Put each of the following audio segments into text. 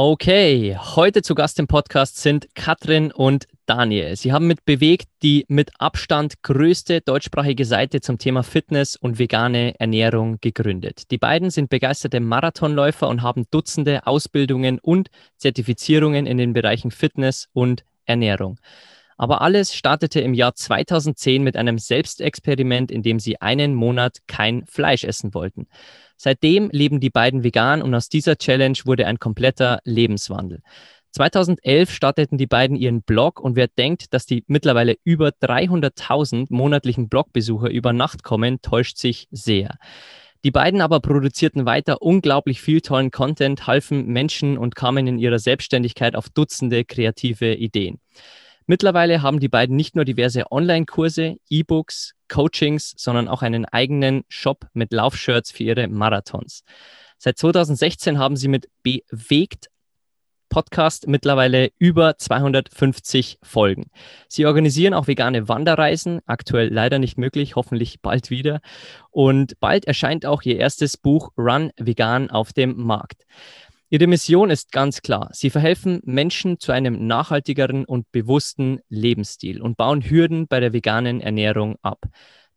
Okay, heute zu Gast im Podcast sind Katrin und Daniel. Sie haben mit Bewegt die mit Abstand größte deutschsprachige Seite zum Thema Fitness und vegane Ernährung gegründet. Die beiden sind begeisterte Marathonläufer und haben Dutzende Ausbildungen und Zertifizierungen in den Bereichen Fitness und Ernährung. Aber alles startete im Jahr 2010 mit einem Selbstexperiment, in dem sie einen Monat kein Fleisch essen wollten. Seitdem leben die beiden vegan und aus dieser Challenge wurde ein kompletter Lebenswandel. 2011 starteten die beiden ihren Blog und wer denkt, dass die mittlerweile über 300.000 monatlichen Blogbesucher über Nacht kommen, täuscht sich sehr. Die beiden aber produzierten weiter unglaublich viel tollen Content, halfen Menschen und kamen in ihrer Selbstständigkeit auf Dutzende kreative Ideen. Mittlerweile haben die beiden nicht nur diverse Online-Kurse, E-Books, Coachings, sondern auch einen eigenen Shop mit Laufshirts für ihre Marathons. Seit 2016 haben sie mit Bewegt Podcast mittlerweile über 250 Folgen. Sie organisieren auch vegane Wanderreisen, aktuell leider nicht möglich, hoffentlich bald wieder. Und bald erscheint auch ihr erstes Buch Run Vegan auf dem Markt. Ihre Mission ist ganz klar. Sie verhelfen Menschen zu einem nachhaltigeren und bewussten Lebensstil und bauen Hürden bei der veganen Ernährung ab.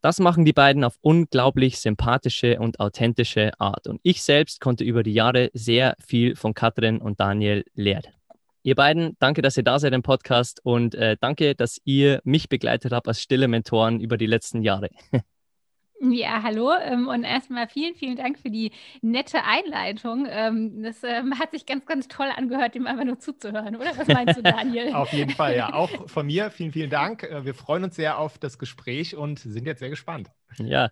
Das machen die beiden auf unglaublich sympathische und authentische Art. Und ich selbst konnte über die Jahre sehr viel von Katrin und Daniel lernen. Ihr beiden, danke, dass ihr da seid im Podcast und äh, danke, dass ihr mich begleitet habt als stille Mentoren über die letzten Jahre. Ja, hallo ähm, und erstmal vielen, vielen Dank für die nette Einleitung. Ähm, das ähm, hat sich ganz, ganz toll angehört, dem einfach nur zuzuhören, oder? Was meinst du, Daniel? auf jeden Fall, ja. Auch von mir vielen, vielen Dank. Äh, wir freuen uns sehr auf das Gespräch und sind jetzt sehr gespannt. Ja,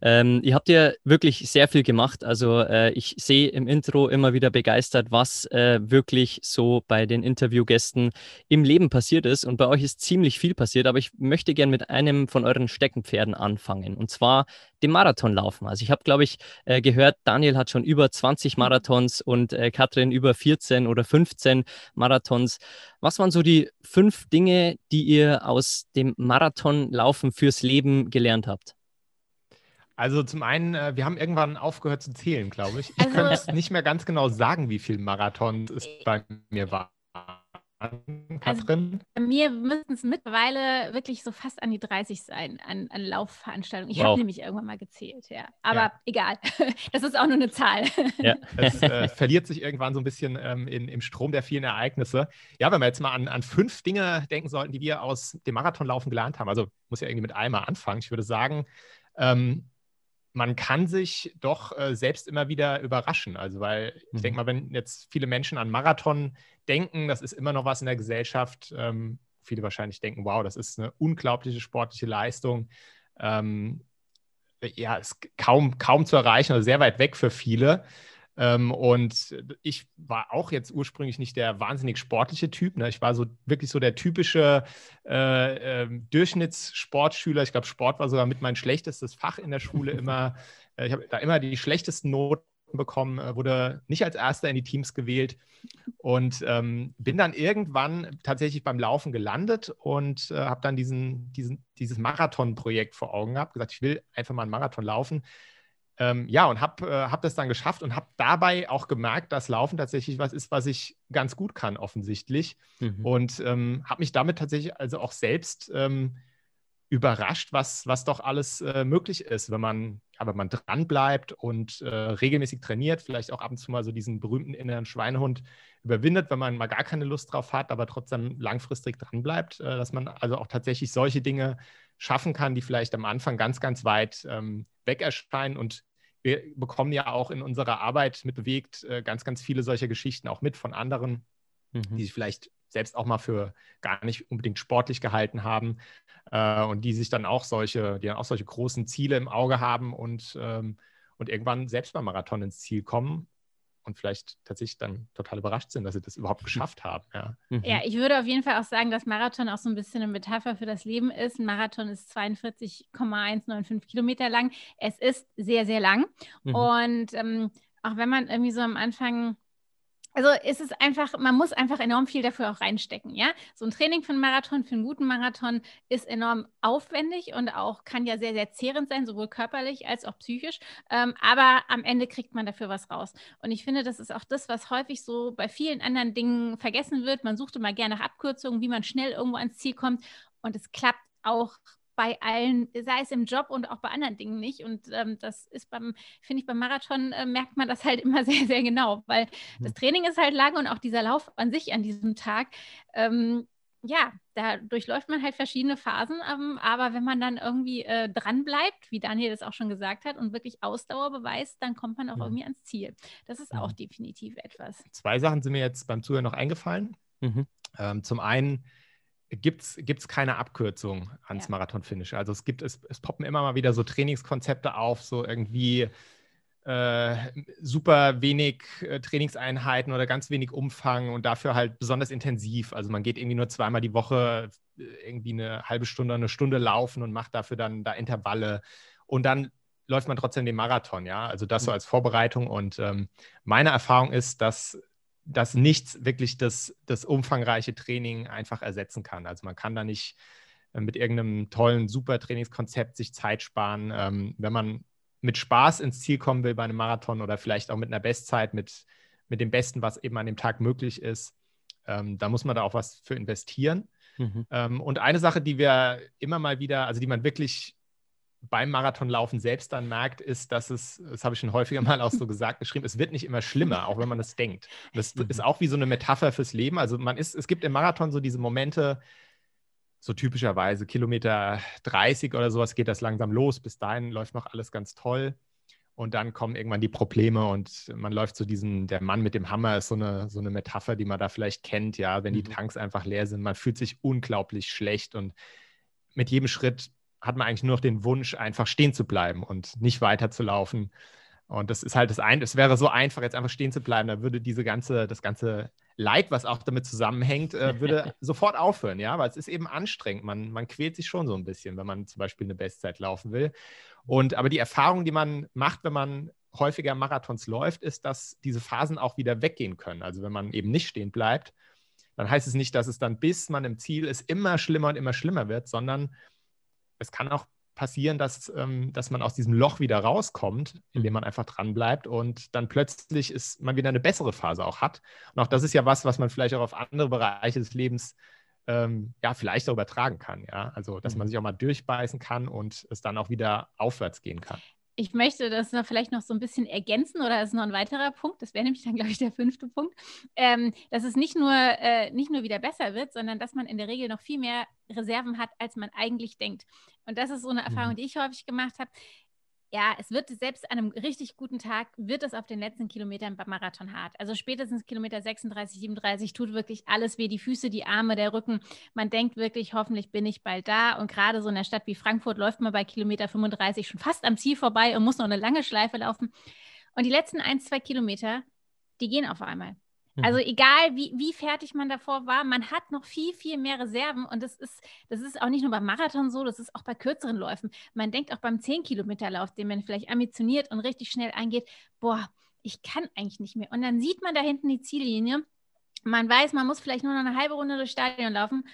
ähm, ihr habt ja wirklich sehr viel gemacht. Also äh, ich sehe im Intro immer wieder begeistert, was äh, wirklich so bei den Interviewgästen im Leben passiert ist. Und bei euch ist ziemlich viel passiert, aber ich möchte gerne mit einem von euren Steckenpferden anfangen. Und zwar dem Marathonlaufen. Also ich habe, glaube ich, äh, gehört, Daniel hat schon über 20 Marathons und äh, Katrin über 14 oder 15 Marathons. Was waren so die fünf Dinge, die ihr aus dem Marathonlaufen fürs Leben gelernt habt? Also zum einen, äh, wir haben irgendwann aufgehört zu zählen, glaube ich. Ich also, kann es nicht mehr ganz genau sagen, wie viele Marathons es bei mir waren. Katrin? Also bei mir müssten es mittlerweile wirklich so fast an die 30 sein, an, an Laufveranstaltungen. Ich wow. habe nämlich irgendwann mal gezählt, ja. Aber ja. egal, das ist auch nur eine Zahl. Ja, es äh, verliert sich irgendwann so ein bisschen ähm, in, im Strom der vielen Ereignisse. Ja, wenn wir jetzt mal an, an fünf Dinge denken sollten, die wir aus dem Marathonlaufen gelernt haben, also muss ja irgendwie mit einmal anfangen. Ich würde sagen, ähm, man kann sich doch äh, selbst immer wieder überraschen. Also, weil ich mhm. denke mal, wenn jetzt viele Menschen an Marathon denken, das ist immer noch was in der Gesellschaft. Ähm, viele wahrscheinlich denken, wow, das ist eine unglaubliche sportliche Leistung. Ähm, ja, ist kaum, kaum zu erreichen, also sehr weit weg für viele. Ähm, und ich war auch jetzt ursprünglich nicht der wahnsinnig sportliche Typ. Ne? Ich war so wirklich so der typische äh, äh, Durchschnittssportschüler. Ich glaube, Sport war sogar mit mein schlechtestes Fach in der Schule immer. Äh, ich habe da immer die schlechtesten Noten bekommen, äh, wurde nicht als Erster in die Teams gewählt und ähm, bin dann irgendwann tatsächlich beim Laufen gelandet und äh, habe dann diesen, diesen, dieses Marathon-Projekt vor Augen gehabt, gesagt, ich will einfach mal einen Marathon laufen. Ähm, ja, und habe äh, hab das dann geschafft und habe dabei auch gemerkt, dass Laufen tatsächlich was ist, was ich ganz gut kann, offensichtlich. Mhm. Und ähm, habe mich damit tatsächlich also auch selbst ähm, überrascht, was, was doch alles äh, möglich ist, wenn man ja, wenn man dran bleibt und äh, regelmäßig trainiert, vielleicht auch ab und zu mal so diesen berühmten inneren Schweinehund überwindet, wenn man mal gar keine Lust drauf hat, aber trotzdem langfristig dran bleibt, äh, dass man also auch tatsächlich solche Dinge schaffen kann, die vielleicht am Anfang ganz, ganz weit ähm, weg erscheinen. Und wir bekommen ja auch in unserer Arbeit mit bewegt äh, ganz, ganz viele solcher Geschichten auch mit von anderen, mhm. die sich vielleicht selbst auch mal für gar nicht unbedingt sportlich gehalten haben äh, und die sich dann auch solche, die dann auch solche großen Ziele im Auge haben und, ähm, und irgendwann selbst beim Marathon ins Ziel kommen und vielleicht tatsächlich dann total überrascht sind, dass sie das überhaupt geschafft haben. Ja. Mhm. ja, ich würde auf jeden Fall auch sagen, dass Marathon auch so ein bisschen eine Metapher für das Leben ist. Ein Marathon ist 42,195 Kilometer lang. Es ist sehr, sehr lang. Mhm. Und ähm, auch wenn man irgendwie so am Anfang also es ist einfach, man muss einfach enorm viel dafür auch reinstecken, ja. So ein Training für einen Marathon, für einen guten Marathon ist enorm aufwendig und auch kann ja sehr, sehr zehrend sein, sowohl körperlich als auch psychisch. Ähm, aber am Ende kriegt man dafür was raus. Und ich finde, das ist auch das, was häufig so bei vielen anderen Dingen vergessen wird. Man sucht immer gerne nach Abkürzungen, wie man schnell irgendwo ans Ziel kommt. Und es klappt auch bei allen, sei es im Job und auch bei anderen Dingen nicht. Und ähm, das ist beim, finde ich, beim Marathon äh, merkt man das halt immer sehr, sehr genau, weil mhm. das Training ist halt lang und auch dieser Lauf an sich an diesem Tag. Ähm, ja, da durchläuft man halt verschiedene Phasen, ähm, aber wenn man dann irgendwie äh, dran bleibt, wie Daniel das auch schon gesagt hat, und wirklich Ausdauer beweist, dann kommt man auch mhm. irgendwie ans Ziel. Das ist mhm. auch definitiv etwas. Zwei Sachen sind mir jetzt beim Zuhören noch eingefallen. Mhm. Ähm, zum einen gibt es keine Abkürzung ans ja. Marathon-Finish. Also es gibt, es, es poppen immer mal wieder so Trainingskonzepte auf, so irgendwie äh, super wenig äh, Trainingseinheiten oder ganz wenig Umfang und dafür halt besonders intensiv. Also man geht irgendwie nur zweimal die Woche äh, irgendwie eine halbe Stunde, eine Stunde laufen und macht dafür dann da Intervalle. Und dann läuft man trotzdem den Marathon, ja. Also das so mhm. als Vorbereitung. Und ähm, meine Erfahrung ist, dass dass nichts wirklich das, das umfangreiche Training einfach ersetzen kann. Also man kann da nicht äh, mit irgendeinem tollen, super Trainingskonzept sich Zeit sparen. Ähm, wenn man mit Spaß ins Ziel kommen will bei einem Marathon oder vielleicht auch mit einer Bestzeit, mit, mit dem Besten, was eben an dem Tag möglich ist, ähm, da muss man da auch was für investieren. Mhm. Ähm, und eine Sache, die wir immer mal wieder, also die man wirklich beim Marathonlaufen selbst dann merkt, ist, dass es, das habe ich schon häufiger mal auch so gesagt, geschrieben, es wird nicht immer schlimmer, auch wenn man es denkt. das mhm. ist auch wie so eine Metapher fürs Leben. Also man ist, es gibt im Marathon so diese Momente, so typischerweise Kilometer 30 oder sowas geht das langsam los. Bis dahin läuft noch alles ganz toll. Und dann kommen irgendwann die Probleme und man läuft zu so diesen, der Mann mit dem Hammer ist so eine, so eine Metapher, die man da vielleicht kennt, ja, wenn die mhm. Tanks einfach leer sind. Man fühlt sich unglaublich schlecht und mit jedem Schritt hat man eigentlich nur noch den Wunsch, einfach stehen zu bleiben und nicht weiterzulaufen. Und das ist halt das eine, es wäre so einfach, jetzt einfach stehen zu bleiben, da würde diese ganze, das ganze Leid, was auch damit zusammenhängt, äh, würde sofort aufhören, ja, weil es ist eben anstrengend. Man, man quält sich schon so ein bisschen, wenn man zum Beispiel eine Bestzeit laufen will. Und aber die Erfahrung, die man macht, wenn man häufiger Marathons läuft, ist, dass diese Phasen auch wieder weggehen können. Also wenn man eben nicht stehen bleibt, dann heißt es nicht, dass es dann, bis man im Ziel ist, immer schlimmer und immer schlimmer wird, sondern es kann auch passieren, dass, ähm, dass man aus diesem Loch wieder rauskommt, indem man einfach dran bleibt und dann plötzlich ist man wieder eine bessere Phase auch hat. Und auch das ist ja was, was man vielleicht auch auf andere Bereiche des Lebens ähm, ja vielleicht auch übertragen kann. Ja, also dass man mhm. sich auch mal durchbeißen kann und es dann auch wieder aufwärts gehen kann. Ich möchte das vielleicht noch so ein bisschen ergänzen oder das ist noch ein weiterer Punkt, das wäre nämlich dann, glaube ich, der fünfte Punkt, ähm, dass es nicht nur, äh, nicht nur wieder besser wird, sondern dass man in der Regel noch viel mehr Reserven hat, als man eigentlich denkt. Und das ist so eine Erfahrung, mhm. die ich häufig gemacht habe ja, es wird selbst an einem richtig guten Tag, wird es auf den letzten Kilometern beim Marathon hart. Also spätestens Kilometer 36, 37 tut wirklich alles weh, die Füße, die Arme, der Rücken. Man denkt wirklich, hoffentlich bin ich bald da. Und gerade so in einer Stadt wie Frankfurt läuft man bei Kilometer 35 schon fast am Ziel vorbei und muss noch eine lange Schleife laufen. Und die letzten ein, zwei Kilometer, die gehen auf einmal. Also mhm. egal, wie, wie fertig man davor war, man hat noch viel, viel mehr Reserven. Und das ist, das ist auch nicht nur beim Marathon so, das ist auch bei kürzeren Läufen. Man denkt auch beim 10-Kilometer-Lauf, den man vielleicht ambitioniert und richtig schnell eingeht, boah, ich kann eigentlich nicht mehr. Und dann sieht man da hinten die Ziellinie. Man weiß, man muss vielleicht nur noch eine halbe Runde durchs Stadion laufen.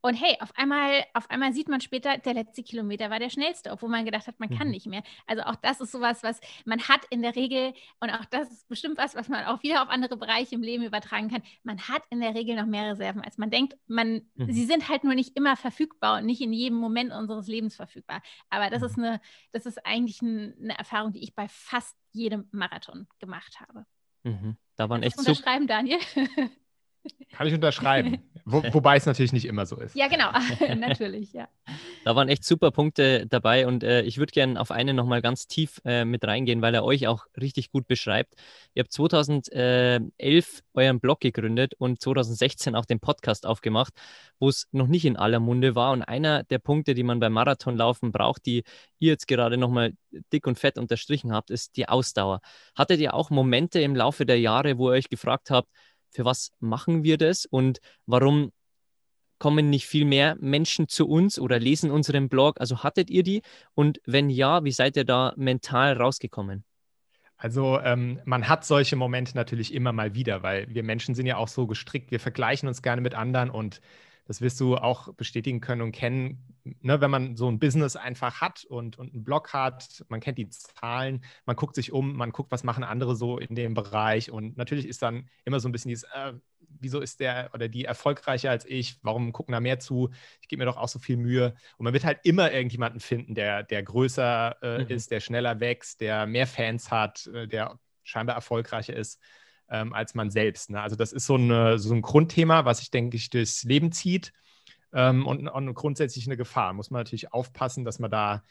Und hey, auf einmal, auf einmal sieht man später, der letzte Kilometer war der schnellste, obwohl man gedacht hat, man kann mhm. nicht mehr. Also auch das ist sowas, was man hat in der Regel, und auch das ist bestimmt was, was man auch wieder auf andere Bereiche im Leben übertragen kann. Man hat in der Regel noch mehr Reserven, als man denkt. Man, mhm. Sie sind halt nur nicht immer verfügbar und nicht in jedem Moment unseres Lebens verfügbar. Aber das mhm. ist eine, das ist eigentlich eine Erfahrung, die ich bei fast jedem Marathon gemacht habe. Mhm. Da waren echt super. Unterschreiben, Daniel. Kann ich unterschreiben. Wo, wobei es natürlich nicht immer so ist. Ja, genau, natürlich, ja. Da waren echt super Punkte dabei und äh, ich würde gerne auf einen nochmal ganz tief äh, mit reingehen, weil er euch auch richtig gut beschreibt. Ihr habt 2011 euren Blog gegründet und 2016 auch den Podcast aufgemacht, wo es noch nicht in aller Munde war. Und einer der Punkte, die man beim Marathonlaufen braucht, die ihr jetzt gerade nochmal dick und fett unterstrichen habt, ist die Ausdauer. Hattet ihr auch Momente im Laufe der Jahre, wo ihr euch gefragt habt, für was machen wir das und warum kommen nicht viel mehr Menschen zu uns oder lesen unseren Blog? Also hattet ihr die? Und wenn ja, wie seid ihr da mental rausgekommen? Also ähm, man hat solche Momente natürlich immer mal wieder, weil wir Menschen sind ja auch so gestrickt, wir vergleichen uns gerne mit anderen und das wirst du auch bestätigen können und kennen, ne, wenn man so ein Business einfach hat und, und einen Blog hat, man kennt die Zahlen, man guckt sich um, man guckt, was machen andere so in dem Bereich und natürlich ist dann immer so ein bisschen dieses, äh, wieso ist der oder die erfolgreicher als ich, warum gucken da mehr zu, ich gebe mir doch auch so viel Mühe. Und man wird halt immer irgendjemanden finden, der, der größer äh, mhm. ist, der schneller wächst, der mehr Fans hat, äh, der scheinbar erfolgreicher ist ähm, als man selbst. Ne? Also das ist so, eine, so ein Grundthema, was sich, denke ich, durchs Leben zieht ähm, und, und grundsätzlich eine Gefahr. Muss man natürlich aufpassen, dass man da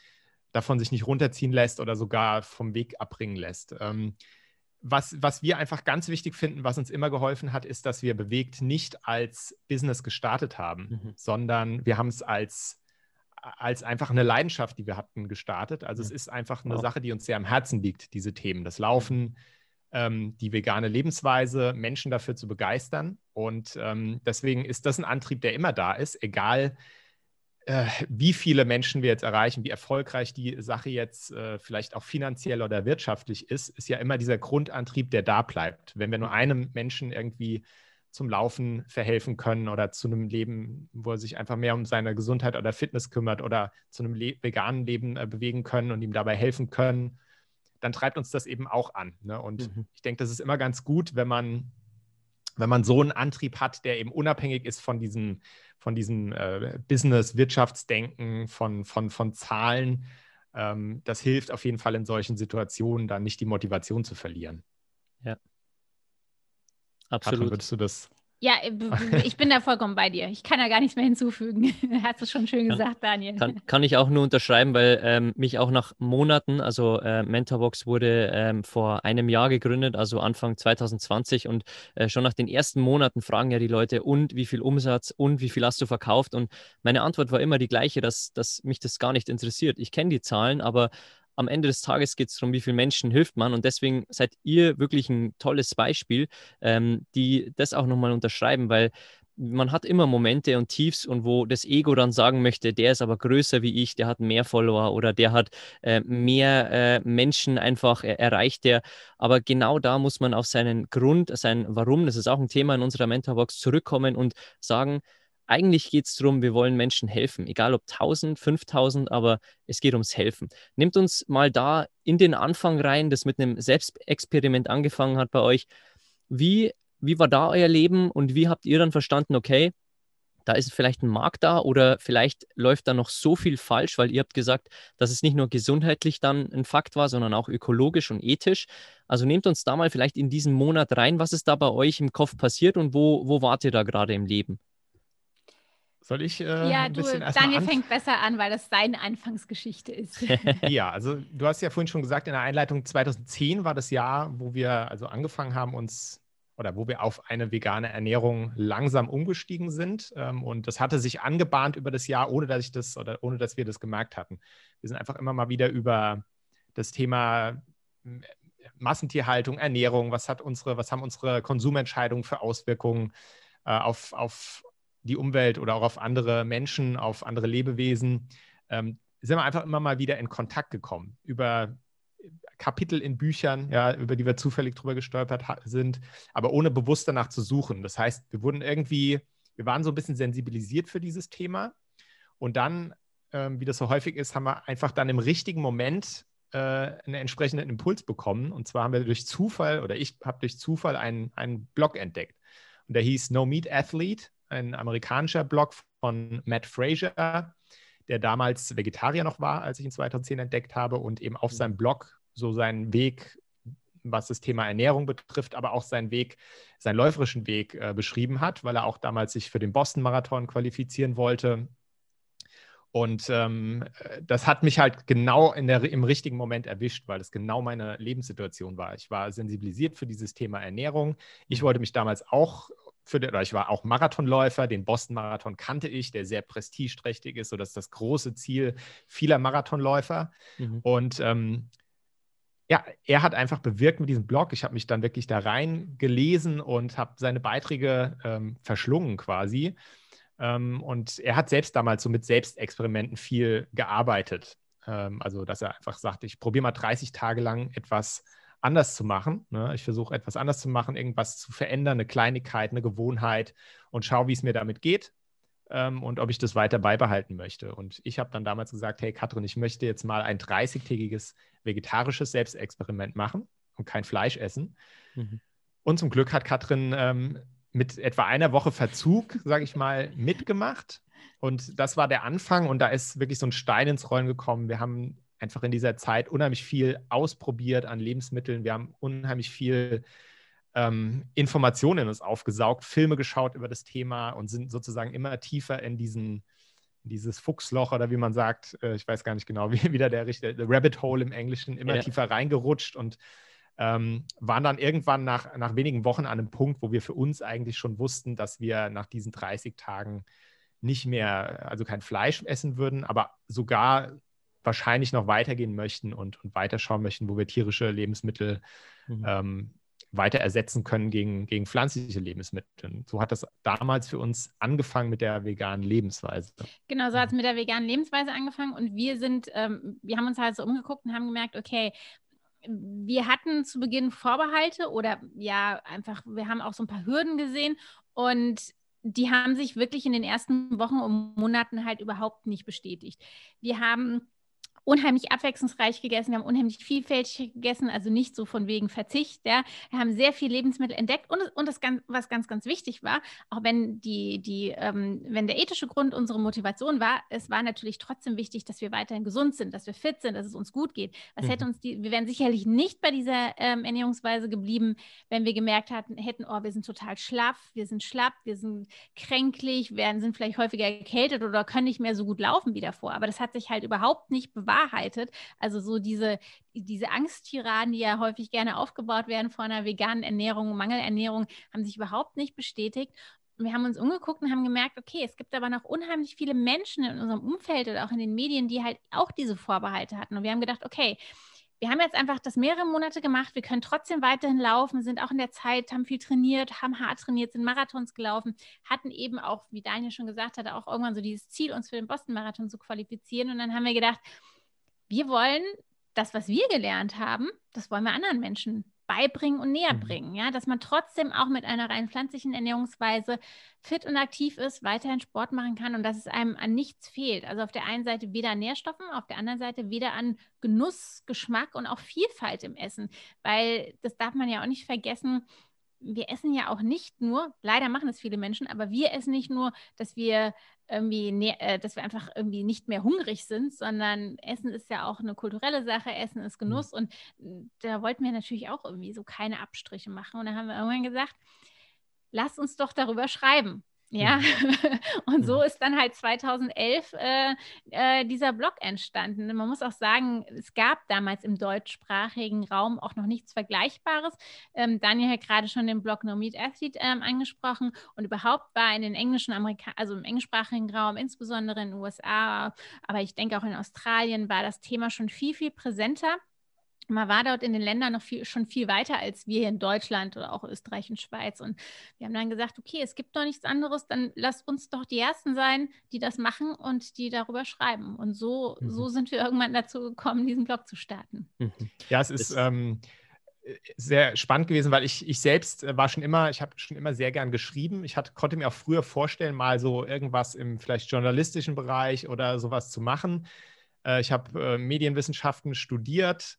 davon sich nicht runterziehen lässt oder sogar vom Weg abbringen lässt. Ähm, was, was wir einfach ganz wichtig finden, was uns immer geholfen hat, ist, dass wir bewegt nicht als Business gestartet haben, mhm. sondern wir haben es als, als einfach eine Leidenschaft, die wir hatten, gestartet. Also mhm. es ist einfach eine wow. Sache, die uns sehr am Herzen liegt, diese Themen. Das Laufen, ähm, die vegane Lebensweise, Menschen dafür zu begeistern. Und ähm, deswegen ist das ein Antrieb, der immer da ist, egal äh, wie viele Menschen wir jetzt erreichen, wie erfolgreich die Sache jetzt äh, vielleicht auch finanziell oder wirtschaftlich ist, ist ja immer dieser Grundantrieb, der da bleibt. Wenn wir nur einem Menschen irgendwie zum Laufen verhelfen können oder zu einem Leben, wo er sich einfach mehr um seine Gesundheit oder Fitness kümmert oder zu einem le veganen Leben äh, bewegen können und ihm dabei helfen können, dann treibt uns das eben auch an. Ne? Und mhm. ich denke, das ist immer ganz gut, wenn man, wenn man so einen Antrieb hat, der eben unabhängig ist von diesem, von diesem äh, Business-Wirtschaftsdenken, von, von, von Zahlen. Ähm, das hilft auf jeden Fall in solchen Situationen, dann nicht die Motivation zu verlieren. Ja. Absolut. Katrin, würdest du das ja, äh, ich bin da vollkommen bei dir. Ich kann da gar nichts mehr hinzufügen. Hast du schon schön gesagt, Daniel. Kann, kann ich auch nur unterschreiben, weil ähm, mich auch nach Monaten, also äh, Mentorbox wurde ähm, vor einem Jahr gegründet, also Anfang 2020 und äh, schon nach den ersten Monaten fragen ja die Leute, und wie viel Umsatz und wie viel hast du verkauft? Und meine Antwort war immer die gleiche, dass, dass mich das gar nicht interessiert. Ich kenne die Zahlen, aber am Ende des Tages geht es darum, wie vielen Menschen hilft man. Und deswegen seid ihr wirklich ein tolles Beispiel, ähm, die das auch nochmal unterschreiben, weil man hat immer Momente und Tiefs und wo das Ego dann sagen möchte, der ist aber größer wie ich, der hat mehr Follower oder der hat äh, mehr äh, Menschen einfach äh, erreicht, der. Aber genau da muss man auf seinen Grund, sein Warum, das ist auch ein Thema in unserer Mentorbox, zurückkommen und sagen, eigentlich geht es darum, wir wollen Menschen helfen, egal ob 1000, 5000, aber es geht ums Helfen. Nehmt uns mal da in den Anfang rein, das mit einem Selbstexperiment angefangen hat bei euch. Wie, wie war da euer Leben und wie habt ihr dann verstanden, okay, da ist vielleicht ein Markt da oder vielleicht läuft da noch so viel falsch, weil ihr habt gesagt, dass es nicht nur gesundheitlich dann ein Fakt war, sondern auch ökologisch und ethisch. Also nehmt uns da mal vielleicht in diesen Monat rein, was ist da bei euch im Kopf passiert und wo, wo wart ihr da gerade im Leben? Soll ich äh, ja, du, Daniel fängt besser an, weil das seine Anfangsgeschichte ist. ja, also du hast ja vorhin schon gesagt, in der Einleitung 2010 war das Jahr, wo wir also angefangen haben, uns oder wo wir auf eine vegane Ernährung langsam umgestiegen sind. Ähm, und das hatte sich angebahnt über das Jahr, ohne dass ich das oder ohne dass wir das gemerkt hatten. Wir sind einfach immer mal wieder über das Thema Massentierhaltung, Ernährung, was hat unsere, was haben unsere Konsumentscheidungen für Auswirkungen äh, auf, auf die Umwelt oder auch auf andere Menschen, auf andere Lebewesen, ähm, sind wir einfach immer mal wieder in Kontakt gekommen über Kapitel in Büchern, ja, über die wir zufällig drüber gestolpert sind, aber ohne bewusst danach zu suchen. Das heißt, wir wurden irgendwie wir waren so ein bisschen sensibilisiert für dieses Thema. Und dann, ähm, wie das so häufig ist, haben wir einfach dann im richtigen Moment äh, einen entsprechenden Impuls bekommen. Und zwar haben wir durch Zufall oder ich habe durch Zufall einen, einen Blog entdeckt. Und der hieß No Meat Athlete, ein amerikanischer Blog von Matt Frazier, der damals Vegetarier noch war, als ich ihn 2010 entdeckt habe und eben auf mhm. seinem Blog so seinen Weg, was das Thema Ernährung betrifft, aber auch seinen Weg, seinen läuferischen Weg äh, beschrieben hat, weil er auch damals sich für den Boston-Marathon qualifizieren wollte und ähm, das hat mich halt genau in der, im richtigen Moment erwischt, weil es genau meine Lebenssituation war. Ich war sensibilisiert für dieses Thema Ernährung. Ich mhm. wollte mich damals auch für, oder ich war auch Marathonläufer. Den Boston-Marathon kannte ich, der sehr prestigeträchtig ist. So, das ist das große Ziel vieler Marathonläufer. Mhm. Und ähm, ja, er hat einfach bewirkt mit diesem Blog. Ich habe mich dann wirklich da reingelesen und habe seine Beiträge ähm, verschlungen quasi. Ähm, und er hat selbst damals so mit Selbstexperimenten viel gearbeitet. Ähm, also, dass er einfach sagte, ich probiere mal 30 Tage lang etwas anders zu machen. Ne? Ich versuche etwas anders zu machen, irgendwas zu verändern, eine Kleinigkeit, eine Gewohnheit und schaue, wie es mir damit geht ähm, und ob ich das weiter beibehalten möchte. Und ich habe dann damals gesagt, hey Katrin, ich möchte jetzt mal ein 30-tägiges vegetarisches Selbstexperiment machen und kein Fleisch essen. Mhm. Und zum Glück hat Katrin ähm, mit etwa einer Woche Verzug, sage ich mal, mitgemacht. Und das war der Anfang und da ist wirklich so ein Stein ins Rollen gekommen. Wir haben einfach in dieser Zeit unheimlich viel ausprobiert an Lebensmitteln. Wir haben unheimlich viel ähm, Informationen in uns aufgesaugt, Filme geschaut über das Thema und sind sozusagen immer tiefer in diesen dieses Fuchsloch oder wie man sagt, äh, ich weiß gar nicht genau, wie wieder der richtige, Rabbit Hole im Englischen, immer ja. tiefer reingerutscht und ähm, waren dann irgendwann nach, nach wenigen Wochen an einem Punkt, wo wir für uns eigentlich schon wussten, dass wir nach diesen 30 Tagen nicht mehr, also kein Fleisch essen würden, aber sogar wahrscheinlich noch weitergehen möchten und, und weiterschauen möchten, wo wir tierische Lebensmittel mhm. ähm, weiter ersetzen können gegen, gegen pflanzliche Lebensmittel. So hat das damals für uns angefangen mit der veganen Lebensweise. Genau, so hat es mit der veganen Lebensweise angefangen und wir sind, ähm, wir haben uns halt so umgeguckt und haben gemerkt, okay, wir hatten zu Beginn Vorbehalte oder ja, einfach, wir haben auch so ein paar Hürden gesehen und die haben sich wirklich in den ersten Wochen und Monaten halt überhaupt nicht bestätigt. Wir haben unheimlich abwechslungsreich gegessen, wir haben unheimlich vielfältig gegessen, also nicht so von wegen Verzicht. Ja. Wir haben sehr viel Lebensmittel entdeckt und, und das ganz, was ganz, ganz wichtig war, auch wenn die, die, ähm, wenn der ethische Grund unsere Motivation war, es war natürlich trotzdem wichtig, dass wir weiterhin gesund sind, dass wir fit sind, dass es uns gut geht. Was mhm. hätte uns die, wir wären sicherlich nicht bei dieser ähm, Ernährungsweise geblieben, wenn wir gemerkt hatten, hätten, oh, wir sind total schlaff, wir sind schlapp, wir sind kränklich, werden, sind vielleicht häufiger erkältet oder können nicht mehr so gut laufen wie davor. Aber das hat sich halt überhaupt nicht bewahrt bewahrheitet. Also so diese, diese Angsttiraden, die ja häufig gerne aufgebaut werden vor einer veganen Ernährung, Mangelernährung, haben sich überhaupt nicht bestätigt wir haben uns umgeguckt und haben gemerkt, okay, es gibt aber noch unheimlich viele Menschen in unserem Umfeld oder auch in den Medien, die halt auch diese Vorbehalte hatten. Und wir haben gedacht, okay, wir haben jetzt einfach das mehrere Monate gemacht, wir können trotzdem weiterhin laufen, sind auch in der Zeit, haben viel trainiert, haben hart trainiert, sind Marathons gelaufen, hatten eben auch, wie Daniel schon gesagt hat, auch irgendwann so dieses Ziel, uns für den Boston-Marathon zu qualifizieren. Und dann haben wir gedacht, wir wollen das, was wir gelernt haben, das wollen wir anderen Menschen beibringen und näher mhm. bringen, ja, dass man trotzdem auch mit einer rein pflanzlichen Ernährungsweise fit und aktiv ist, weiterhin Sport machen kann und dass es einem an nichts fehlt. Also auf der einen Seite weder an Nährstoffen, auf der anderen Seite weder an Genuss, Geschmack und auch Vielfalt im Essen, weil das darf man ja auch nicht vergessen wir essen ja auch nicht nur, leider machen es viele Menschen, aber wir essen nicht nur, dass wir irgendwie, ne, äh, dass wir einfach irgendwie nicht mehr hungrig sind, sondern Essen ist ja auch eine kulturelle Sache, Essen ist mhm. Genuss und hm, da wollten wir natürlich auch irgendwie so keine Abstriche machen. Und da haben wir irgendwann gesagt, lass uns doch darüber schreiben. Ja, mhm. und so mhm. ist dann halt 2011 äh, äh, dieser Blog entstanden. Man muss auch sagen, es gab damals im deutschsprachigen Raum auch noch nichts Vergleichbares. Ähm, Daniel hat gerade schon den Blog No Meat Athlete ähm, angesprochen und überhaupt war in den englischen Amerika also im englischsprachigen Raum, insbesondere in den USA, aber ich denke auch in Australien, war das Thema schon viel, viel präsenter man war dort in den Ländern noch viel, schon viel weiter als wir hier in Deutschland oder auch Österreich und Schweiz. Und wir haben dann gesagt, okay, es gibt doch nichts anderes, dann lasst uns doch die Ersten sein, die das machen und die darüber schreiben. Und so, mhm. so sind wir irgendwann dazu gekommen, diesen Blog zu starten. Mhm. Ja, es ist, ähm, sehr spannend gewesen, weil ich, ich selbst äh, war schon immer, ich habe schon immer sehr gern geschrieben. Ich hatte, konnte mir auch früher vorstellen, mal so irgendwas im vielleicht journalistischen Bereich oder sowas zu machen. Äh, ich habe äh, Medienwissenschaften studiert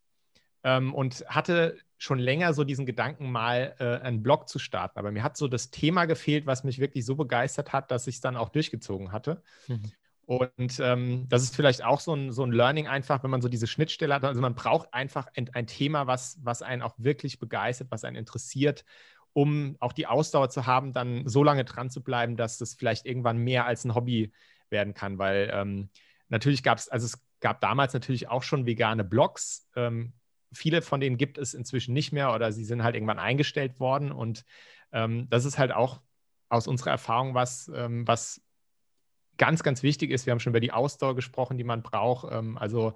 ähm, und hatte schon länger so diesen Gedanken, mal äh, einen Blog zu starten. Aber mir hat so das Thema gefehlt, was mich wirklich so begeistert hat, dass ich es dann auch durchgezogen hatte. Mhm. Und ähm, das ist vielleicht auch so ein, so ein Learning einfach, wenn man so diese Schnittstelle hat. Also man braucht einfach ein, ein Thema, was, was einen auch wirklich begeistert, was einen interessiert, um auch die Ausdauer zu haben, dann so lange dran zu bleiben, dass das vielleicht irgendwann mehr als ein Hobby werden kann. Weil ähm, natürlich gab es, also es gab damals natürlich auch schon vegane Blogs. Ähm, viele von denen gibt es inzwischen nicht mehr oder sie sind halt irgendwann eingestellt worden. Und ähm, das ist halt auch aus unserer Erfahrung was, ähm, was ganz, ganz wichtig ist. Wir haben schon über die Ausdauer gesprochen, die man braucht. Ähm, also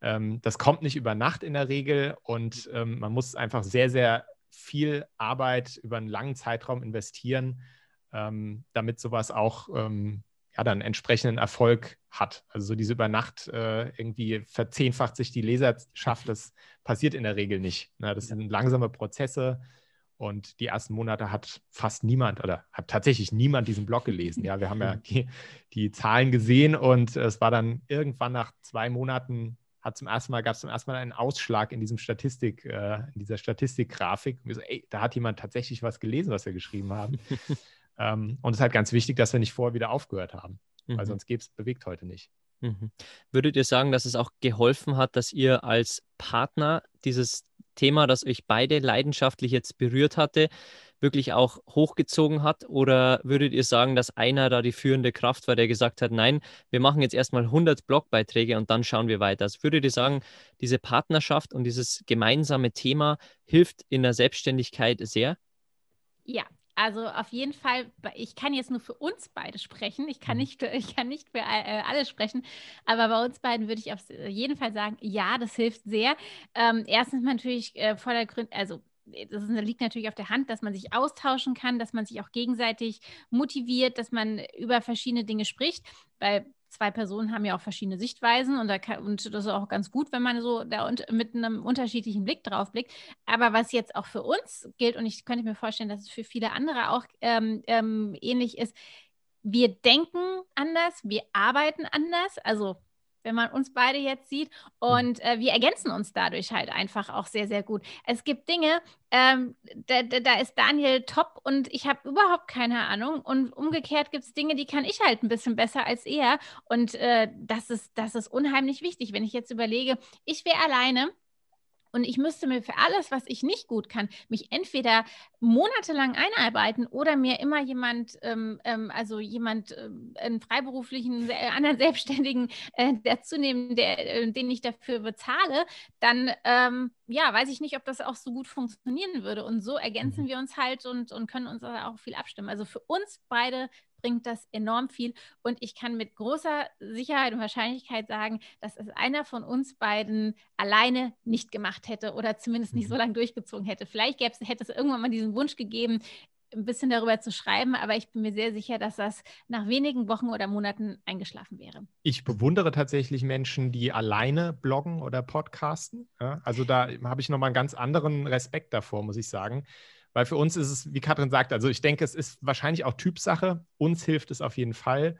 ähm, das kommt nicht über Nacht in der Regel und ähm, man muss einfach sehr, sehr viel Arbeit über einen langen Zeitraum investieren, ähm, damit sowas auch ja, dann entsprechenden Erfolg hat. Also so diese über Nacht äh, irgendwie verzehnfacht sich die Leserschaft, das passiert in der Regel nicht. Ne? Das sind langsame Prozesse. Und die ersten Monate hat fast niemand oder hat tatsächlich niemand diesen Blog gelesen. Ja, wir haben ja die, die Zahlen gesehen und es war dann irgendwann nach zwei Monaten hat zum ersten Mal, gab es zum ersten Mal einen Ausschlag in diesem Statistik, äh, in dieser Statistikgrafik. So, ey, da hat jemand tatsächlich was gelesen, was wir geschrieben haben. ähm, und es ist halt ganz wichtig, dass wir nicht vorher wieder aufgehört haben, mhm. weil sonst gäbe es bewegt heute nicht. Mhm. Würdet ihr sagen, dass es auch geholfen hat, dass ihr als Partner dieses Thema, das euch beide leidenschaftlich jetzt berührt hatte, wirklich auch hochgezogen hat? Oder würdet ihr sagen, dass einer da die führende Kraft war, der gesagt hat, nein, wir machen jetzt erstmal 100 Blogbeiträge und dann schauen wir weiter? Also würdet ihr sagen, diese Partnerschaft und dieses gemeinsame Thema hilft in der Selbstständigkeit sehr? Ja, also auf jeden Fall, ich kann jetzt nur für uns beide sprechen. Ich kann mhm. nicht, ich kann nicht für äh, alle sprechen, aber bei uns beiden würde ich auf jeden Fall sagen, ja, das hilft sehr. Ähm, erstens natürlich äh, vordergründig, also das liegt natürlich auf der Hand, dass man sich austauschen kann, dass man sich auch gegenseitig motiviert, dass man über verschiedene Dinge spricht, weil zwei Personen haben ja auch verschiedene Sichtweisen und, da kann, und das ist auch ganz gut, wenn man so da und, mit einem unterschiedlichen Blick drauf blickt. Aber was jetzt auch für uns gilt, und ich könnte mir vorstellen, dass es für viele andere auch ähm, ähm, ähnlich ist, wir denken anders, wir arbeiten anders. Also wenn man uns beide jetzt sieht. Hm. Und äh, wir ergänzen uns dadurch halt einfach auch sehr, sehr gut. Es gibt Dinge, ähm, da, da, ist Daniel top und ich habe überhaupt keine Ahnung. Und umgekehrt gibt es Dinge, die kann ich halt ein bisschen besser als er. Und äh, das, ist, das ist unheimlich wichtig. Wenn ich jetzt überlege, ich wäre alleine und ich müsste mir für alles, was ich nicht gut kann, mich entweder monatelang einarbeiten oder mir immer jemand, ähm, ähm, also jemand, äh, einen freiberuflichen, äh, anderen Selbstständigen äh, dazu nehmen, der, äh, den ich dafür bezahle, dann ähm, ja, weiß ich nicht, ob das auch so gut funktionieren würde. Und so ergänzen mhm. wir uns halt und, und können uns auch viel abstimmen. Also für uns beide bringt das enorm viel. Und ich kann mit großer Sicherheit und Wahrscheinlichkeit sagen, dass es einer von uns beiden alleine nicht gemacht hätte oder zumindest nicht so mhm. lange durchgezogen hätte. Vielleicht hätte es irgendwann mal diesen Wunsch gegeben, ein bisschen darüber zu schreiben, aber ich bin mir sehr sicher, dass das nach wenigen Wochen oder Monaten eingeschlafen wäre. Ich bewundere tatsächlich Menschen, die alleine bloggen oder podcasten. Also da habe ich nochmal einen ganz anderen Respekt davor, muss ich sagen. Weil für uns ist es, wie Katrin sagt, also ich denke, es ist wahrscheinlich auch Typsache. Uns hilft es auf jeden Fall,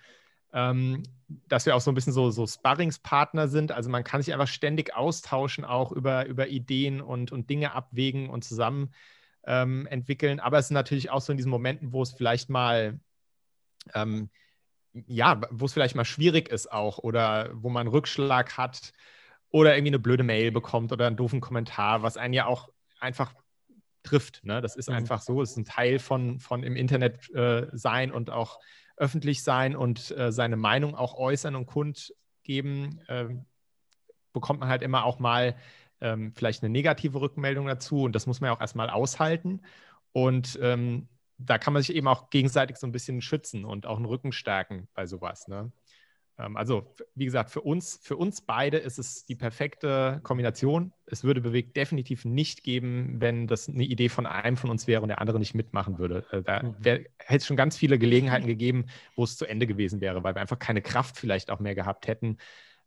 ähm, dass wir auch so ein bisschen so, so Sparringspartner sind. Also man kann sich einfach ständig austauschen, auch über, über Ideen und, und Dinge abwägen und zusammen ähm, entwickeln. Aber es sind natürlich auch so in diesen Momenten, wo es vielleicht mal ähm, ja, wo es vielleicht mal schwierig ist auch oder wo man Rückschlag hat oder irgendwie eine blöde Mail bekommt oder einen doofen Kommentar, was einen ja auch einfach trifft. Ne? Das ist mhm. einfach so, es ist ein Teil von, von im Internet äh, sein und auch öffentlich sein und äh, seine Meinung auch äußern und kundgeben, äh, bekommt man halt immer auch mal ähm, vielleicht eine negative Rückmeldung dazu und das muss man ja auch erstmal aushalten. Und ähm, da kann man sich eben auch gegenseitig so ein bisschen schützen und auch einen Rücken stärken bei sowas. Ne? Ähm, also, wie gesagt, für uns, für uns beide ist es die perfekte Kombination. Es würde Bewegt definitiv nicht geben, wenn das eine Idee von einem von uns wäre und der andere nicht mitmachen würde. Äh, da mhm. hätte es schon ganz viele Gelegenheiten gegeben, wo es zu Ende gewesen wäre, weil wir einfach keine Kraft vielleicht auch mehr gehabt hätten,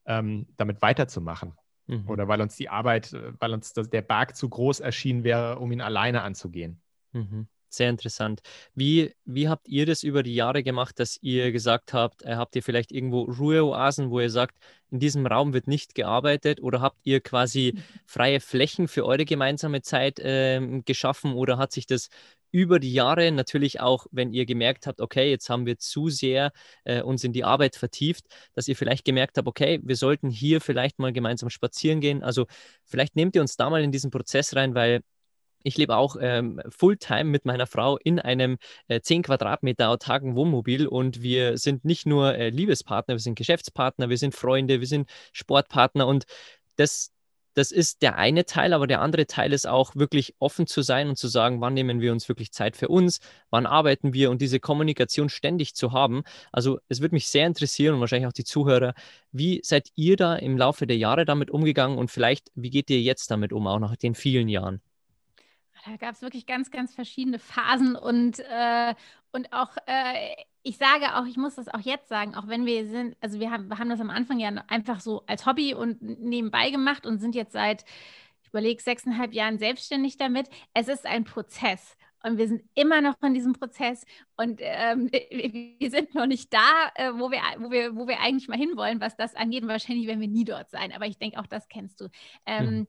ähm, damit weiterzumachen. Mhm. Oder weil uns die Arbeit, äh, weil uns der Berg zu groß erschienen wäre, um ihn alleine anzugehen. Mhm. Sehr interessant. Wie, wie habt ihr das über die Jahre gemacht, dass ihr gesagt habt, äh, habt ihr vielleicht irgendwo Ruheoasen, wo ihr sagt, in diesem Raum wird nicht gearbeitet oder habt ihr quasi freie Flächen für eure gemeinsame Zeit äh, geschaffen oder hat sich das über die Jahre natürlich auch, wenn ihr gemerkt habt, okay, jetzt haben wir zu sehr äh, uns in die Arbeit vertieft, dass ihr vielleicht gemerkt habt, okay, wir sollten hier vielleicht mal gemeinsam spazieren gehen. Also vielleicht nehmt ihr uns da mal in diesen Prozess rein, weil ich lebe auch ähm, Fulltime mit meiner Frau in einem äh, 10 Quadratmeter autarken Wohnmobil und wir sind nicht nur äh, Liebespartner, wir sind Geschäftspartner, wir sind Freunde, wir sind Sportpartner und das, das ist der eine Teil, aber der andere Teil ist auch wirklich offen zu sein und zu sagen, wann nehmen wir uns wirklich Zeit für uns, wann arbeiten wir und diese Kommunikation ständig zu haben. Also es würde mich sehr interessieren und wahrscheinlich auch die Zuhörer, wie seid ihr da im Laufe der Jahre damit umgegangen und vielleicht, wie geht ihr jetzt damit um, auch nach den vielen Jahren? Da gab es wirklich ganz, ganz verschiedene Phasen und, äh, und auch, äh, ich sage auch, ich muss das auch jetzt sagen, auch wenn wir sind, also wir haben, wir haben das am Anfang ja einfach so als Hobby und nebenbei gemacht und sind jetzt seit, ich überlege, sechseinhalb Jahren selbstständig damit. Es ist ein Prozess. Und wir sind immer noch in diesem Prozess und ähm, wir sind noch nicht da, äh, wo, wir, wo, wir, wo wir eigentlich mal hinwollen, was das angeht. Und wahrscheinlich werden wir nie dort sein. Aber ich denke, auch das kennst du. Ähm, mhm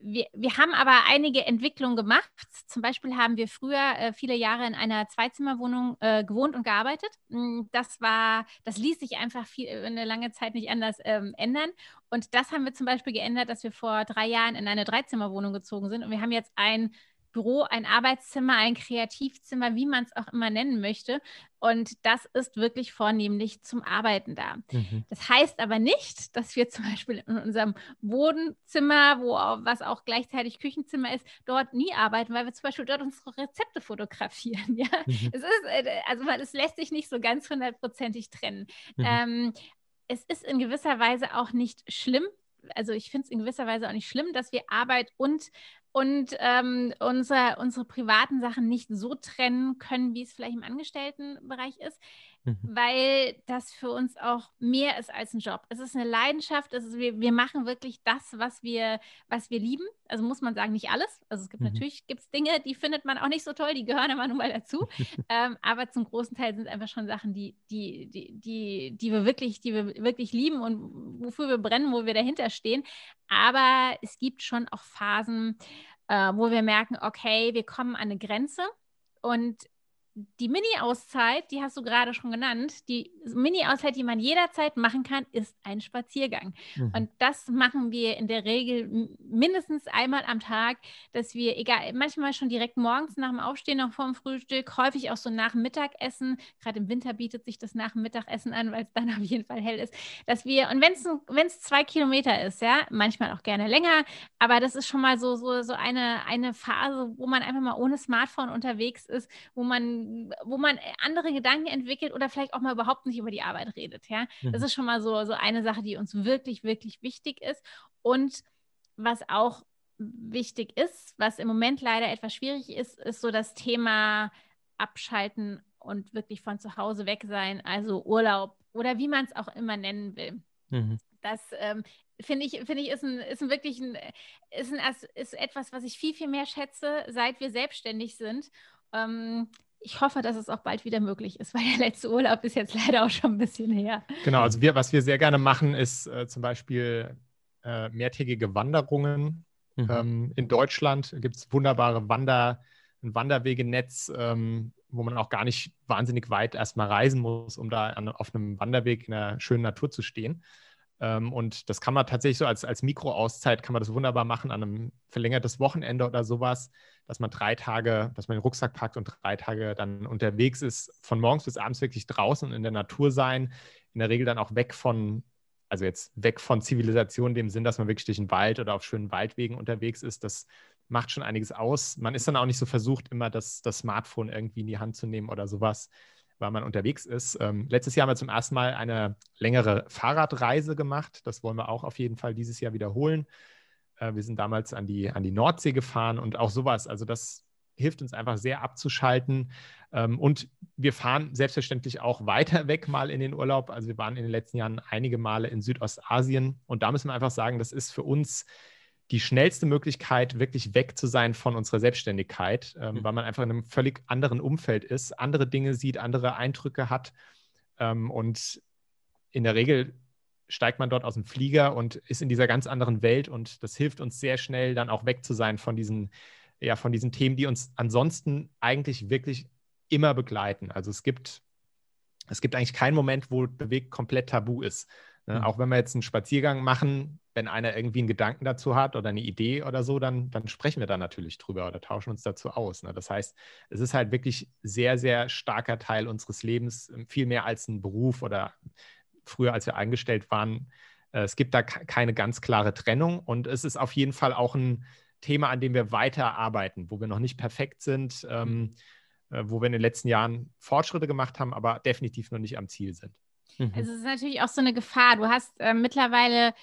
wir, wir haben aber einige Entwicklungen gemacht. Zum Beispiel haben wir früher äh, viele Jahre in einer Zweizimmerwohnung äh, gewohnt und gearbeitet. Hm, das war, das ließ sich einfach viel, äh, eine lange Zeit nicht anders ähm, ändern. Und das haben wir zum Beispiel geändert, dass wir vor drei Jahren in eine Dreizimmerwohnung gezogen sind. Und wir haben jetzt ein Büro, ein Arbeitszimmer, ein Kreativzimmer, wie man es auch immer nennen möchte. Und das ist wirklich vornehmlich zum Arbeiten da. Mhm. Das heißt aber nicht, dass wir zum Beispiel in unserem Wohnzimmer, wo was auch gleichzeitig Küchenzimmer ist, dort nie arbeiten, weil wir zum Beispiel dort unsere Rezepte fotografieren. Ja? Mhm. Es ist, äh, also es lässt sich nicht so ganz hundertprozentig trennen. Mhm. Ähm, es ist in gewisser Weise auch nicht schlimm, also ich finde es in gewisser Weise auch nicht schlimm, dass wir Arbeit und und ähm, unser, unsere privaten Sachen nicht so trennen können, wie es vielleicht im Angestelltenbereich ist, mhm. weil das für uns auch mehr ist als ein Job. Es ist eine Leidenschaft, es ist, wir, wir machen wirklich das, was wir, was wir lieben. Also muss man sagen, nicht alles. Also es gibt mhm. natürlich gibt's Dinge, die findet man auch nicht so toll, die gehören immer nur mal dazu. ähm, aber zum großen Teil sind es einfach schon Sachen, die, die, die, die, die wir wirklich, die wir wirklich lieben und wofür wir brennen, wo wir dahinter stehen. Aber es gibt schon auch Phasen, äh, wo wir merken, okay, wir kommen an eine Grenze und die Mini-Auszeit, die hast du gerade schon genannt, die Mini-Auszeit, die man jederzeit machen kann, ist ein Spaziergang. Mhm. Und das machen wir in der Regel mindestens einmal am Tag, dass wir, egal, manchmal schon direkt morgens nach dem Aufstehen, noch vorm Frühstück, häufig auch so nach dem Mittagessen, gerade im Winter bietet sich das nach dem Mittagessen an, weil es dann auf jeden Fall hell ist, dass wir, und wenn es zwei Kilometer ist, ja, manchmal auch gerne länger, aber das ist schon mal so, so, so eine, eine Phase, wo man einfach mal ohne Smartphone unterwegs ist, wo man wo man andere Gedanken entwickelt oder vielleicht auch mal überhaupt nicht über die Arbeit redet. Ja? Mhm. Das ist schon mal so, so eine Sache, die uns wirklich, wirklich wichtig ist. Und was auch wichtig ist, was im Moment leider etwas schwierig ist, ist so das Thema Abschalten und wirklich von zu Hause weg sein, also Urlaub oder wie man es auch immer nennen will. Mhm. Das ähm, finde ich, finde ich, ist ein, ist ein wirklich ein, ist, ein, ist etwas, was ich viel, viel mehr schätze, seit wir selbstständig sind. Ähm, ich hoffe, dass es auch bald wieder möglich ist, weil der letzte Urlaub ist jetzt leider auch schon ein bisschen her. Genau, also wir, was wir sehr gerne machen, ist äh, zum Beispiel äh, mehrtägige Wanderungen. Mhm. Ähm, in Deutschland gibt es wunderbare Wander, ein Wanderwegenetz, ähm, wo man auch gar nicht wahnsinnig weit erstmal reisen muss, um da an, auf einem Wanderweg in der schönen Natur zu stehen. Ähm, und das kann man tatsächlich so als, als Mikroauszeit, kann man das wunderbar machen an einem verlängertes Wochenende oder sowas, dass man drei Tage, dass man den Rucksack packt und drei Tage dann unterwegs ist, von morgens bis abends wirklich draußen in der Natur sein, in der Regel dann auch weg von, also jetzt weg von Zivilisation, dem Sinn, dass man wirklich durch den Wald oder auf schönen Waldwegen unterwegs ist. Das macht schon einiges aus. Man ist dann auch nicht so versucht, immer das, das Smartphone irgendwie in die Hand zu nehmen oder sowas weil man unterwegs ist. Ähm, letztes Jahr haben wir zum ersten Mal eine längere Fahrradreise gemacht. Das wollen wir auch auf jeden Fall dieses Jahr wiederholen. Äh, wir sind damals an die, an die Nordsee gefahren und auch sowas. Also das hilft uns einfach sehr abzuschalten. Ähm, und wir fahren selbstverständlich auch weiter weg mal in den Urlaub. Also wir waren in den letzten Jahren einige Male in Südostasien. Und da müssen wir einfach sagen, das ist für uns die schnellste Möglichkeit, wirklich weg zu sein von unserer Selbstständigkeit, ähm, mhm. weil man einfach in einem völlig anderen Umfeld ist, andere Dinge sieht, andere Eindrücke hat. Ähm, und in der Regel steigt man dort aus dem Flieger und ist in dieser ganz anderen Welt und das hilft uns sehr schnell dann auch weg zu sein von diesen, ja, von diesen Themen, die uns ansonsten eigentlich wirklich immer begleiten. Also es gibt, es gibt eigentlich keinen Moment, wo bewegt komplett tabu ist. Ne? Mhm. Auch wenn wir jetzt einen Spaziergang machen, wenn einer irgendwie einen Gedanken dazu hat oder eine Idee oder so, dann, dann sprechen wir da natürlich drüber oder tauschen uns dazu aus. Ne? Das heißt, es ist halt wirklich sehr, sehr starker Teil unseres Lebens, viel mehr als ein Beruf oder früher, als wir eingestellt waren. Äh, es gibt da keine ganz klare Trennung und es ist auf jeden Fall auch ein Thema, an dem wir weiter arbeiten, wo wir noch nicht perfekt sind, ähm, äh, wo wir in den letzten Jahren Fortschritte gemacht haben, aber definitiv noch nicht am Ziel sind. Mhm. Also es ist natürlich auch so eine Gefahr. Du hast äh, mittlerweile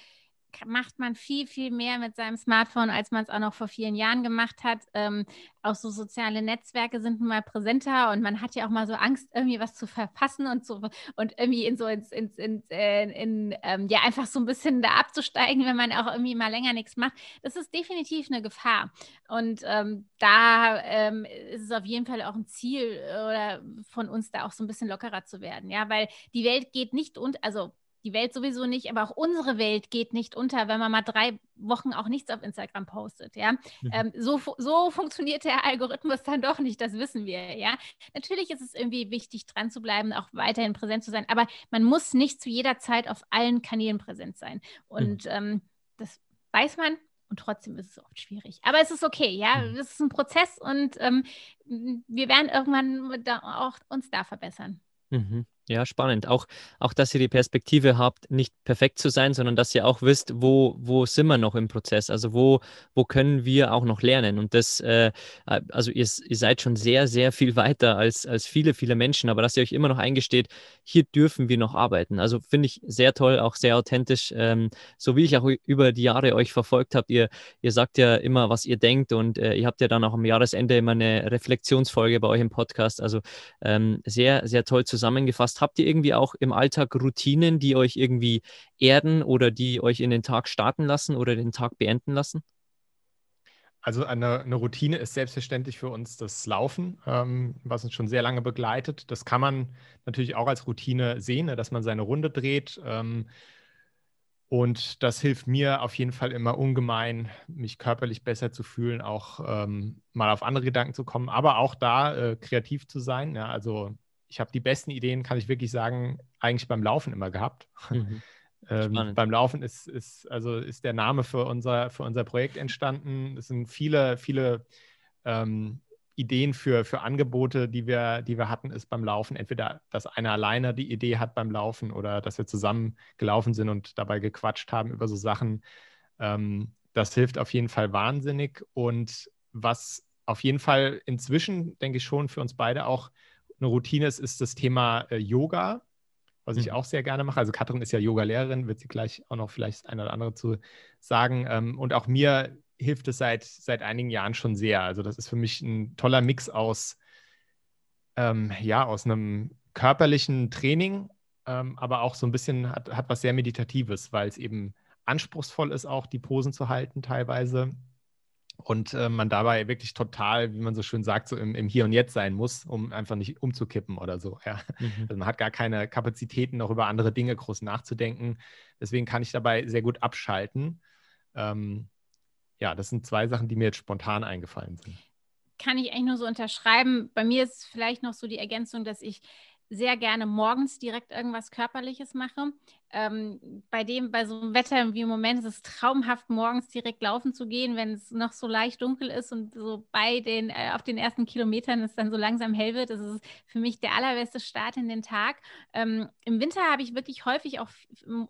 macht man viel, viel mehr mit seinem Smartphone, als man es auch noch vor vielen Jahren gemacht hat. Ähm, auch so soziale Netzwerke sind nun mal präsenter und man hat ja auch mal so Angst, irgendwie was zu verpassen und so und irgendwie in so ins, ins, ins äh, in, ähm, ja, einfach so ein bisschen da abzusteigen, wenn man auch irgendwie mal länger nichts macht. Das ist definitiv eine Gefahr. Und ähm, da ähm, ist es auf jeden Fall auch ein Ziel oder von uns da auch so ein bisschen lockerer zu werden, ja, weil die Welt geht nicht und also die Welt sowieso nicht, aber auch unsere Welt geht nicht unter, wenn man mal drei Wochen auch nichts auf Instagram postet. Ja, mhm. ähm, so, so funktioniert der Algorithmus dann doch nicht, das wissen wir. Ja, natürlich ist es irgendwie wichtig, dran zu bleiben, auch weiterhin präsent zu sein, aber man muss nicht zu jeder Zeit auf allen Kanälen präsent sein. Und mhm. ähm, das weiß man. Und trotzdem ist es oft schwierig. Aber es ist okay, ja. Mhm. Es ist ein Prozess und ähm, wir werden irgendwann da auch uns da verbessern. Mhm. Ja, spannend. Auch, auch, dass ihr die Perspektive habt, nicht perfekt zu sein, sondern dass ihr auch wisst, wo, wo sind wir noch im Prozess? Also wo, wo können wir auch noch lernen? Und das, äh, also ihr, ihr seid schon sehr, sehr viel weiter als, als viele, viele Menschen, aber dass ihr euch immer noch eingesteht, hier dürfen wir noch arbeiten. Also finde ich sehr toll, auch sehr authentisch, ähm, so wie ich auch über die Jahre euch verfolgt habe. Ihr, ihr sagt ja immer, was ihr denkt und äh, ihr habt ja dann auch am Jahresende immer eine Reflexionsfolge bei euch im Podcast. Also ähm, sehr, sehr toll zusammengefasst hast, habt ihr irgendwie auch im Alltag Routinen, die euch irgendwie erden oder die euch in den Tag starten lassen oder den Tag beenden lassen? Also eine, eine Routine ist selbstverständlich für uns das Laufen, ähm, was uns schon sehr lange begleitet. Das kann man natürlich auch als Routine sehen, ne, dass man seine Runde dreht. Ähm, und das hilft mir auf jeden Fall immer ungemein, mich körperlich besser zu fühlen, auch ähm, mal auf andere Gedanken zu kommen, aber auch da äh, kreativ zu sein. Ja, also ich habe die besten Ideen, kann ich wirklich sagen, eigentlich beim Laufen immer gehabt. Mhm. ähm, beim Laufen ist, ist, also ist der Name für unser, für unser Projekt entstanden. Es sind viele, viele ähm, Ideen für, für Angebote, die wir, die wir hatten, ist beim Laufen. Entweder, dass einer alleine die Idee hat beim Laufen oder dass wir zusammen gelaufen sind und dabei gequatscht haben über so Sachen. Ähm, das hilft auf jeden Fall wahnsinnig. Und was auf jeden Fall inzwischen, denke ich schon, für uns beide auch eine Routine ist, ist das Thema äh, Yoga, was ich mhm. auch sehr gerne mache. Also Katrin ist ja Yoga-Lehrerin, wird sie gleich auch noch vielleicht eine oder andere zu sagen. Ähm, und auch mir hilft es seit, seit einigen Jahren schon sehr. Also das ist für mich ein toller Mix aus, ähm, ja, aus einem körperlichen Training, ähm, aber auch so ein bisschen hat, hat was sehr Meditatives, weil es eben anspruchsvoll ist, auch die Posen zu halten teilweise und äh, man dabei wirklich total, wie man so schön sagt, so im, im, Hier und Jetzt sein muss, um einfach nicht umzukippen oder so. Ja. Mhm. Also man hat gar keine Kapazitäten, noch über andere Dinge groß nachzudenken. Deswegen kann ich dabei sehr gut abschalten. Ähm, ja, das sind zwei Sachen, die mir jetzt spontan eingefallen sind. Kann ich eigentlich nur so unterschreiben. Bei mir ist vielleicht noch so die Ergänzung, dass ich sehr gerne morgens direkt irgendwas Körperliches mache. Ähm, bei dem, bei so einem Wetter wie im Moment ist es traumhaft, morgens direkt laufen zu gehen, wenn es noch so leicht dunkel ist und so bei den, äh, auf den ersten Kilometern es dann so langsam hell wird. Das ist für mich der allerbeste Start in den Tag. Ähm, Im Winter habe ich wirklich häufig auch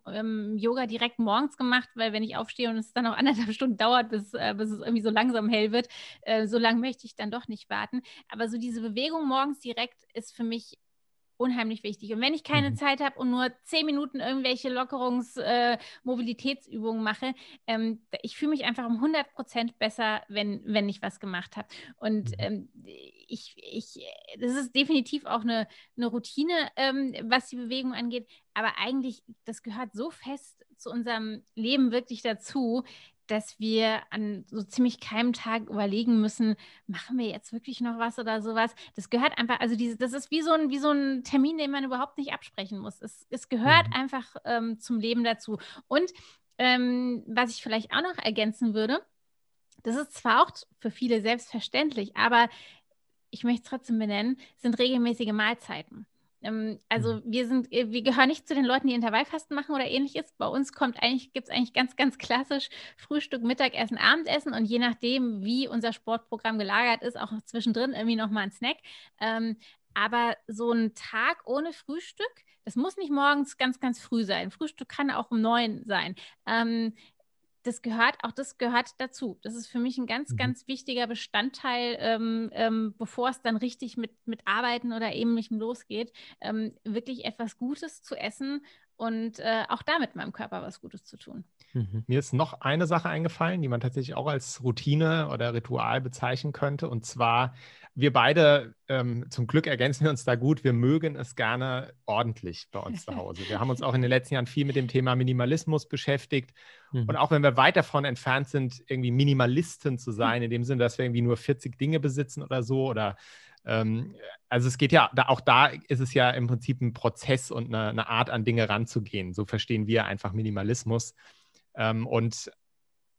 ähm, Yoga direkt morgens gemacht, weil wenn ich aufstehe und es dann noch anderthalb Stunden dauert, bis, äh, bis es irgendwie so langsam hell wird, äh, so lange möchte ich dann doch nicht warten. Aber so diese Bewegung morgens direkt ist für mich unheimlich wichtig. Und wenn ich keine mhm. Zeit habe und nur zehn Minuten irgendwelche Lockerungs-, äh, mache, ähm, ich fühle mich einfach um 100 Prozent besser, wenn, wenn ich was gemacht habe. Und mhm. ähm, ich, ich, das ist definitiv auch eine, eine Routine, ähm, was die Bewegung angeht. Aber eigentlich, das gehört so fest zu unserem Leben wirklich dazu, dass wir an so ziemlich keinem Tag überlegen müssen, machen wir jetzt wirklich noch was oder sowas. Das gehört einfach, also diese, das ist wie so, ein, wie so ein Termin, den man überhaupt nicht absprechen muss. Es, es gehört mhm. einfach ähm, zum Leben dazu. Und ähm, was ich vielleicht auch noch ergänzen würde, das ist zwar auch für viele selbstverständlich, aber ich möchte es trotzdem benennen, sind regelmäßige Mahlzeiten. Ähm, also mhm. wir sind, äh, wir gehören nicht zu den Leuten, die Intervallfasten machen oder ähnliches. Bei uns kommt eigentlich, gibt es eigentlich ganz, ganz klassisch Frühstück, Mittagessen, Abendessen und je nachdem, wie unser Sportprogramm gelagert ist, auch zwischendrin irgendwie nochmal ein Snack. Ähm, aber so ein Tag ohne Frühstück, das muss nicht morgens ganz, ganz früh sein. Frühstück kann auch um neun sein. Ähm, das gehört, auch das gehört dazu. Das ist für mich ein ganz, mhm. ganz wichtiger Bestandteil, ähm, ähm, bevor es dann richtig mit, mit Arbeiten oder ähnlichem losgeht, ähm, wirklich etwas Gutes zu essen und äh, auch damit meinem Körper was Gutes zu tun. Mhm. Mir ist noch eine Sache eingefallen, die man tatsächlich auch als Routine oder Ritual bezeichnen könnte. Und zwar, wir beide, ähm, zum Glück ergänzen wir uns da gut, wir mögen es gerne ordentlich bei uns zu Hause. Wir haben uns auch in den letzten Jahren viel mit dem Thema Minimalismus beschäftigt. Mhm. Und auch wenn wir weit davon entfernt sind, irgendwie Minimalisten zu sein, in dem Sinne, dass wir irgendwie nur 40 Dinge besitzen oder so oder ähm, also es geht ja, auch da ist es ja im Prinzip ein Prozess und eine, eine Art an Dinge ranzugehen. So verstehen wir einfach Minimalismus. Ähm, und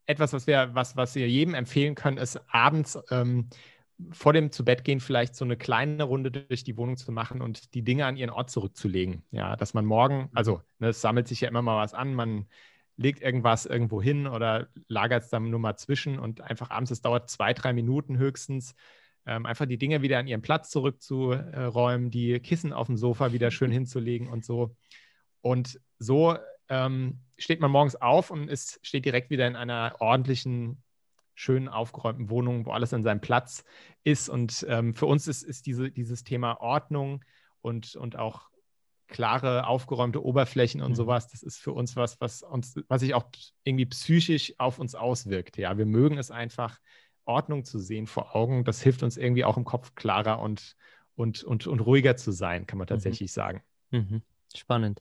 etwas, was wir, was, was wir jedem empfehlen können, ist abends ähm, vor dem zu Bett gehen vielleicht so eine kleine Runde durch die Wohnung zu machen und die Dinge an ihren Ort zurückzulegen. Ja, dass man morgen, also ne, es sammelt sich ja immer mal was an, man legt irgendwas irgendwo hin oder lagert es dann nur mal zwischen und einfach abends, es dauert zwei, drei Minuten höchstens, ähm, einfach die Dinge wieder an ihren Platz zurückzuräumen, die Kissen auf dem Sofa wieder schön hinzulegen und so. Und so ähm, steht man morgens auf und ist, steht direkt wieder in einer ordentlichen, schön aufgeräumten Wohnung, wo alles an seinem Platz ist. Und ähm, für uns ist, ist diese, dieses Thema Ordnung und, und auch klare, aufgeräumte Oberflächen und mhm. sowas, das ist für uns was, was uns, was sich auch irgendwie psychisch auf uns auswirkt. Ja, wir mögen es einfach, Ordnung zu sehen vor Augen. Das hilft uns irgendwie auch im Kopf klarer und, und, und, und ruhiger zu sein, kann man mhm. tatsächlich mhm. sagen. Mhm. Spannend.